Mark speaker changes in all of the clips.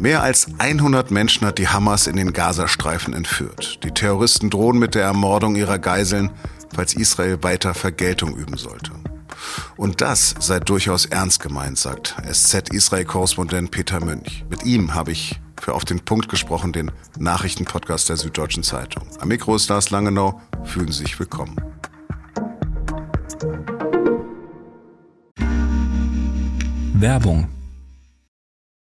Speaker 1: Mehr als 100 Menschen hat die Hamas in den Gazastreifen entführt. Die Terroristen drohen mit der Ermordung ihrer Geiseln, falls Israel weiter Vergeltung üben sollte. Und das sei durchaus ernst gemeint, sagt SZ-Israel-Korrespondent Peter Münch. Mit ihm habe ich für Auf den Punkt gesprochen, den Nachrichtenpodcast der Süddeutschen Zeitung. Am Mikro ist Lars Langenau. Fühlen Sie sich willkommen.
Speaker 2: Werbung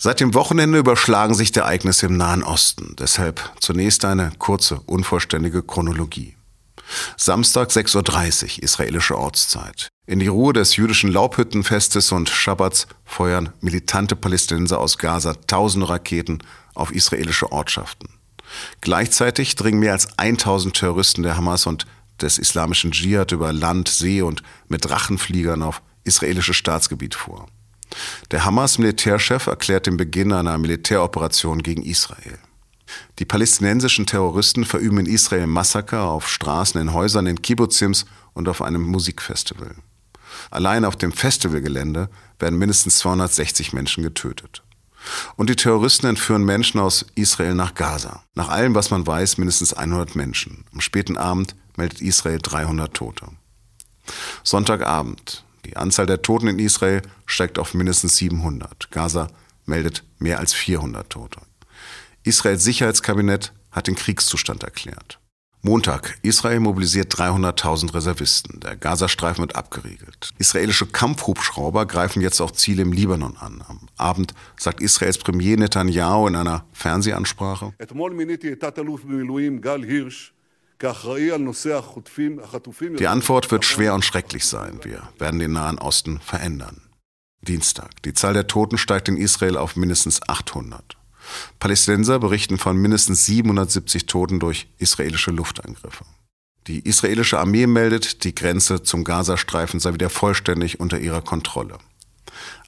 Speaker 1: Seit dem Wochenende überschlagen sich die Ereignisse im Nahen Osten. Deshalb zunächst eine kurze, unvollständige Chronologie. Samstag 6.30 Uhr israelische Ortszeit. In die Ruhe des jüdischen Laubhüttenfestes und Schabbats feuern militante Palästinenser aus Gaza tausende Raketen auf israelische Ortschaften. Gleichzeitig dringen mehr als 1000 Terroristen der Hamas und des islamischen Dschihad über Land, See und mit Drachenfliegern auf israelisches Staatsgebiet vor. Der Hamas-Militärchef erklärt den Beginn einer Militäroperation gegen Israel. Die palästinensischen Terroristen verüben in Israel Massaker auf Straßen, in Häusern, in Kibbuzims und auf einem Musikfestival. Allein auf dem Festivalgelände werden mindestens 260 Menschen getötet. Und die Terroristen entführen Menschen aus Israel nach Gaza. Nach allem, was man weiß, mindestens 100 Menschen. Am späten Abend meldet Israel 300 Tote. Sonntagabend. Die Anzahl der Toten in Israel steigt auf mindestens 700. Gaza meldet mehr als 400 Tote. Israels Sicherheitskabinett hat den Kriegszustand erklärt. Montag. Israel mobilisiert 300.000 Reservisten. Der Gazastreifen wird abgeriegelt. Israelische Kampfhubschrauber greifen jetzt auch Ziele im Libanon an. Am Abend sagt Israels Premier Netanyahu in einer Fernsehansprache, die Antwort wird schwer und schrecklich sein. Wir werden den Nahen Osten verändern. Dienstag. Die Zahl der Toten steigt in Israel auf mindestens 800. Palästinenser berichten von mindestens 770 Toten durch israelische Luftangriffe. Die israelische Armee meldet, die Grenze zum Gazastreifen sei wieder vollständig unter ihrer Kontrolle.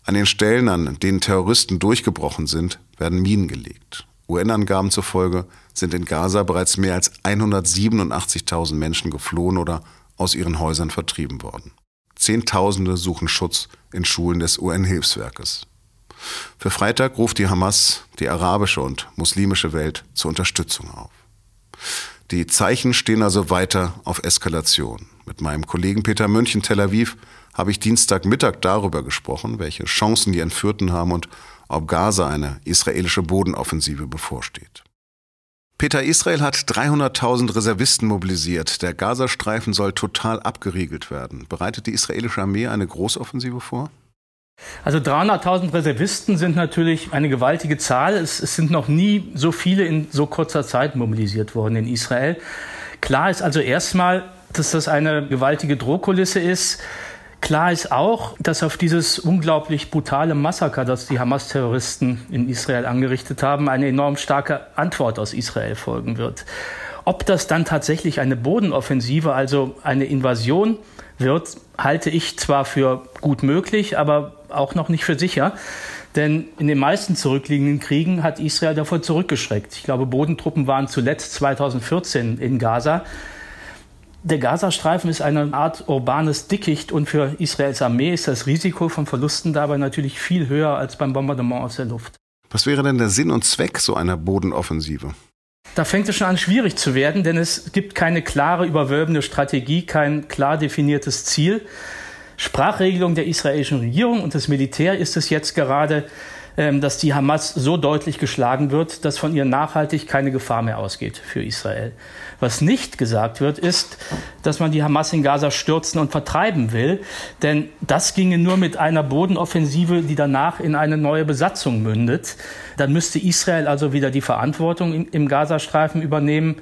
Speaker 1: An den Stellen, an denen Terroristen durchgebrochen sind, werden Minen gelegt. UN-Angaben zufolge sind in Gaza bereits mehr als 187.000 Menschen geflohen oder aus ihren Häusern vertrieben worden. Zehntausende suchen Schutz in Schulen des UN-Hilfswerkes. Für Freitag ruft die Hamas die arabische und muslimische Welt zur Unterstützung auf. Die Zeichen stehen also weiter auf Eskalation. Mit meinem Kollegen Peter Münch in Tel Aviv habe ich Dienstagmittag darüber gesprochen, welche Chancen die Entführten haben und ob Gaza eine israelische Bodenoffensive bevorsteht. Peter Israel hat 300.000 Reservisten mobilisiert. Der Gazastreifen soll total abgeriegelt werden. Bereitet die israelische Armee eine Großoffensive vor?
Speaker 3: Also 300.000 Reservisten sind natürlich eine gewaltige Zahl. Es, es, sind noch nie so viele in so kurzer Zeit mobilisiert worden in Israel. Klar ist also erstmal, dass das eine gewaltige Drohkulisse ist. Klar ist auch, dass auf dieses unglaublich brutale Massaker, das die Hamas-Terroristen in Israel angerichtet haben, eine enorm starke Antwort aus Israel folgen wird. Ob das dann tatsächlich eine Bodenoffensive, also eine Invasion wird, halte ich zwar für gut möglich, aber auch noch nicht für sicher. Denn in den meisten zurückliegenden Kriegen hat Israel davor zurückgeschreckt. Ich glaube, Bodentruppen waren zuletzt 2014 in Gaza. Der Gazastreifen ist eine Art urbanes Dickicht und für Israels Armee ist das Risiko von Verlusten dabei natürlich viel höher als beim Bombardement aus der Luft.
Speaker 1: Was wäre denn der Sinn und Zweck so einer Bodenoffensive?
Speaker 3: Da fängt es schon an, schwierig zu werden, denn es gibt keine klare, überwölbende Strategie, kein klar definiertes Ziel. Sprachregelung der israelischen Regierung und des Militär ist es jetzt gerade, dass die Hamas so deutlich geschlagen wird, dass von ihr nachhaltig keine Gefahr mehr ausgeht für Israel. Was nicht gesagt wird, ist, dass man die Hamas in Gaza stürzen und vertreiben will, denn das ginge nur mit einer Bodenoffensive, die danach in eine neue Besatzung mündet. Dann müsste Israel also wieder die Verantwortung im Gazastreifen übernehmen.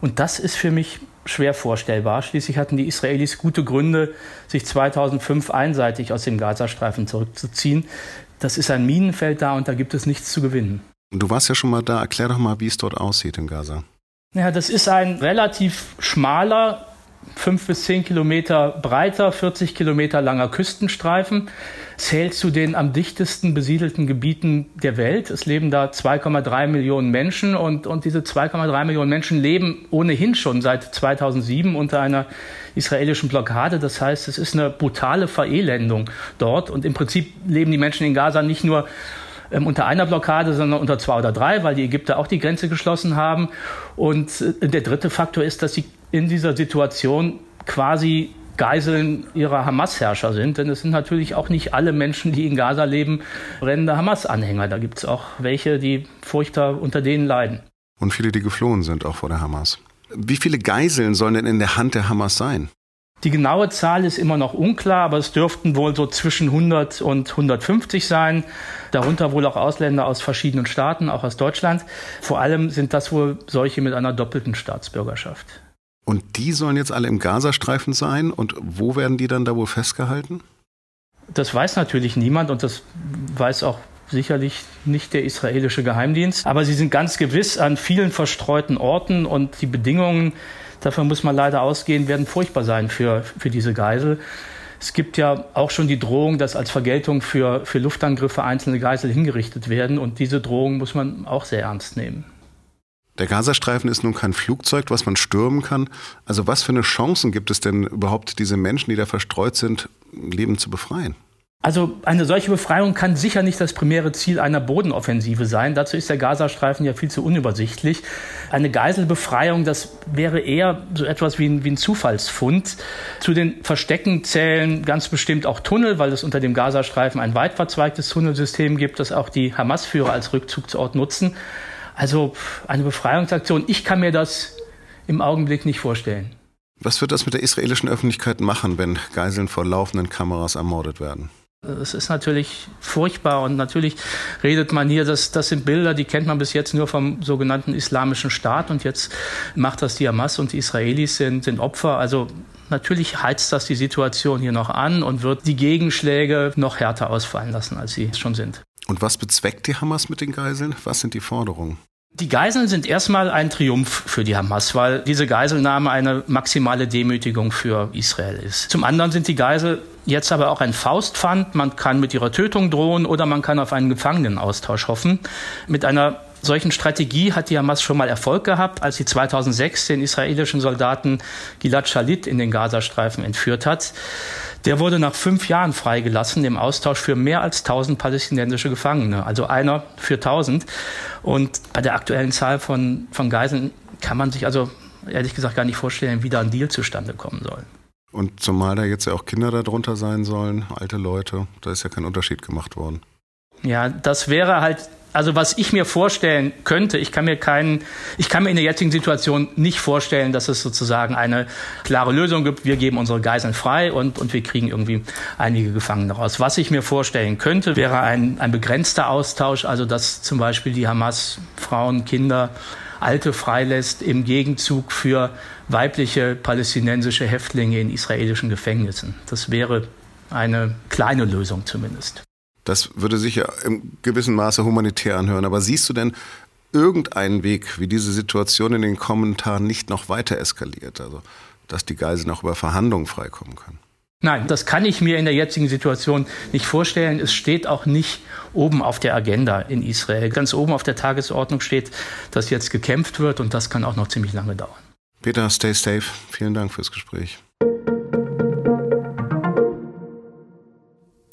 Speaker 3: Und das ist für mich schwer vorstellbar. Schließlich hatten die Israelis gute Gründe, sich 2005 einseitig aus dem Gazastreifen zurückzuziehen. Das ist ein Minenfeld da und da gibt es nichts zu gewinnen.
Speaker 1: Du warst ja schon mal da. Erklär doch mal, wie es dort aussieht in Gaza.
Speaker 3: Ja, das ist ein relativ schmaler, fünf bis zehn Kilometer breiter, 40 Kilometer langer Küstenstreifen. Zählt zu den am dichtesten besiedelten Gebieten der Welt. Es leben da 2,3 Millionen Menschen und, und diese 2,3 Millionen Menschen leben ohnehin schon seit 2007 unter einer israelischen Blockade. Das heißt, es ist eine brutale Verelendung dort und im Prinzip leben die Menschen in Gaza nicht nur ähm, unter einer Blockade, sondern unter zwei oder drei, weil die Ägypter auch die Grenze geschlossen haben. Und äh, der dritte Faktor ist, dass sie in dieser Situation quasi Geiseln ihrer Hamas-Herrscher sind. Denn es sind natürlich auch nicht alle Menschen, die in Gaza leben, brennende Hamas-Anhänger. Da gibt es auch welche, die furchtbar unter denen leiden.
Speaker 1: Und viele, die geflohen sind, auch vor der Hamas. Wie viele Geiseln sollen denn in der Hand der Hamas sein?
Speaker 3: Die genaue Zahl ist immer noch unklar, aber es dürften wohl so zwischen 100 und 150 sein. Darunter wohl auch Ausländer aus verschiedenen Staaten, auch aus Deutschland. Vor allem sind das wohl solche mit einer doppelten Staatsbürgerschaft.
Speaker 1: Und die sollen jetzt alle im Gazastreifen sein? Und wo werden die dann da wohl festgehalten?
Speaker 3: Das weiß natürlich niemand und das weiß auch sicherlich nicht der israelische Geheimdienst. Aber sie sind ganz gewiss an vielen verstreuten Orten und die Bedingungen, Dafür muss man leider ausgehen, werden furchtbar sein für, für diese Geisel. Es gibt ja auch schon die Drohung, dass als Vergeltung für, für Luftangriffe einzelne Geisel hingerichtet werden. Und diese Drohung muss man auch sehr ernst nehmen.
Speaker 1: Der Gazastreifen ist nun kein Flugzeug, was man stürmen kann. Also was für eine Chancen gibt es denn überhaupt, diese Menschen, die da verstreut sind, Leben zu befreien?
Speaker 3: Also eine solche Befreiung kann sicher nicht das primäre Ziel einer Bodenoffensive sein. Dazu ist der Gazastreifen ja viel zu unübersichtlich. Eine Geiselbefreiung, das wäre eher so etwas wie ein, wie ein Zufallsfund. Zu den Verstecken zählen ganz bestimmt auch Tunnel, weil es unter dem Gazastreifen ein weit verzweigtes Tunnelsystem gibt, das auch die Hamas-Führer als Rückzugsort nutzen. Also eine Befreiungsaktion, ich kann mir das im Augenblick nicht vorstellen.
Speaker 1: Was wird das mit der israelischen Öffentlichkeit machen, wenn Geiseln vor laufenden Kameras ermordet werden?
Speaker 3: Es ist natürlich furchtbar und natürlich redet man hier, das, das sind Bilder, die kennt man bis jetzt nur vom sogenannten Islamischen Staat und jetzt macht das die Hamas und die Israelis sind, sind Opfer. Also natürlich heizt das die Situation hier noch an und wird die Gegenschläge noch härter ausfallen lassen, als sie schon sind.
Speaker 1: Und was bezweckt die Hamas mit den Geiseln? Was sind die Forderungen?
Speaker 3: Die Geiseln sind erstmal ein Triumph für die Hamas, weil diese Geiselnahme eine maximale Demütigung für Israel ist. Zum anderen sind die Geisel jetzt aber auch ein Faustpfand. Man kann mit ihrer Tötung drohen oder man kann auf einen Gefangenenaustausch hoffen. Mit einer solchen Strategie hat die Hamas schon mal Erfolg gehabt, als sie 2006 den israelischen Soldaten Gilad Shalit in den Gazastreifen entführt hat. Der wurde nach fünf Jahren freigelassen im Austausch für mehr als 1000 palästinensische Gefangene, also einer für 1000. Und bei der aktuellen Zahl von, von Geiseln kann man sich also ehrlich gesagt gar nicht vorstellen, wie da ein Deal zustande kommen soll.
Speaker 1: Und zumal da jetzt ja auch Kinder darunter sein sollen, alte Leute, da ist ja kein Unterschied gemacht worden.
Speaker 3: Ja, das wäre halt also was ich mir vorstellen könnte, ich kann mir keinen, ich kann mir in der jetzigen Situation nicht vorstellen, dass es sozusagen eine klare Lösung gibt. Wir geben unsere Geiseln frei und, und wir kriegen irgendwie einige Gefangene raus. Was ich mir vorstellen könnte, wäre ein, ein begrenzter Austausch, also dass zum Beispiel die Hamas Frauen, Kinder, Alte freilässt im Gegenzug für weibliche palästinensische Häftlinge in israelischen Gefängnissen. Das wäre eine kleine Lösung zumindest.
Speaker 1: Das würde sich ja im gewissen Maße humanitär anhören. Aber siehst du denn irgendeinen Weg, wie diese Situation in den Kommentaren nicht noch weiter eskaliert? Also, dass die Geiseln auch über Verhandlungen freikommen können?
Speaker 3: Nein, das kann ich mir in der jetzigen Situation nicht vorstellen. Es steht auch nicht oben auf der Agenda in Israel. Ganz oben auf der Tagesordnung steht, dass jetzt gekämpft wird und das kann auch noch ziemlich lange dauern.
Speaker 1: Peter, stay safe. Vielen Dank fürs Gespräch.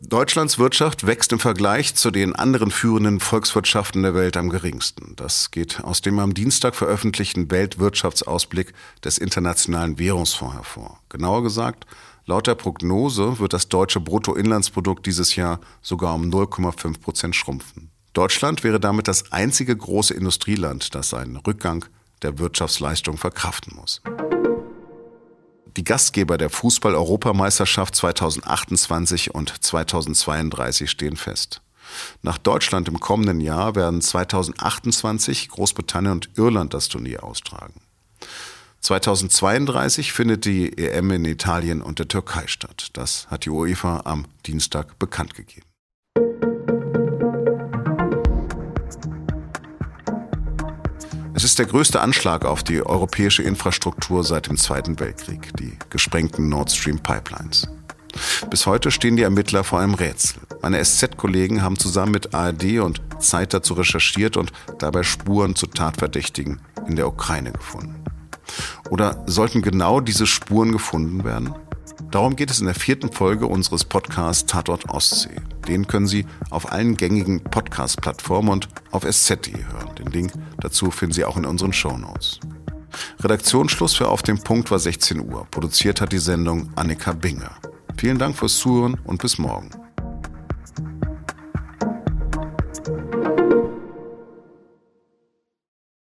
Speaker 1: Deutschlands Wirtschaft wächst im Vergleich zu den anderen führenden Volkswirtschaften der Welt am geringsten. Das geht aus dem am Dienstag veröffentlichten Weltwirtschaftsausblick des Internationalen Währungsfonds hervor. Genauer gesagt, laut der Prognose wird das deutsche Bruttoinlandsprodukt dieses Jahr sogar um 0,5 Prozent schrumpfen. Deutschland wäre damit das einzige große Industrieland, das einen Rückgang der Wirtschaftsleistung verkraften muss. Die Gastgeber der Fußball-Europameisterschaft 2028 und 2032 stehen fest. Nach Deutschland im kommenden Jahr werden 2028 Großbritannien und Irland das Turnier austragen. 2032 findet die EM in Italien und der Türkei statt. Das hat die UEFA am Dienstag bekannt gegeben. Es ist der größte Anschlag auf die europäische Infrastruktur seit dem Zweiten Weltkrieg, die gesprengten Nord Stream Pipelines. Bis heute stehen die Ermittler vor einem Rätsel. Meine SZ-Kollegen haben zusammen mit ARD und Zeit dazu recherchiert und dabei Spuren zu Tatverdächtigen in der Ukraine gefunden. Oder sollten genau diese Spuren gefunden werden? Darum geht es in der vierten Folge unseres Podcasts Tatort Ostsee. Den können Sie auf allen gängigen Podcast-Plattformen und auf sz.de hören. Den Link dazu finden Sie auch in unseren Shownotes. Redaktionsschluss für Auf dem Punkt war 16 Uhr. Produziert hat die Sendung Annika Binger. Vielen Dank fürs Zuhören und bis morgen.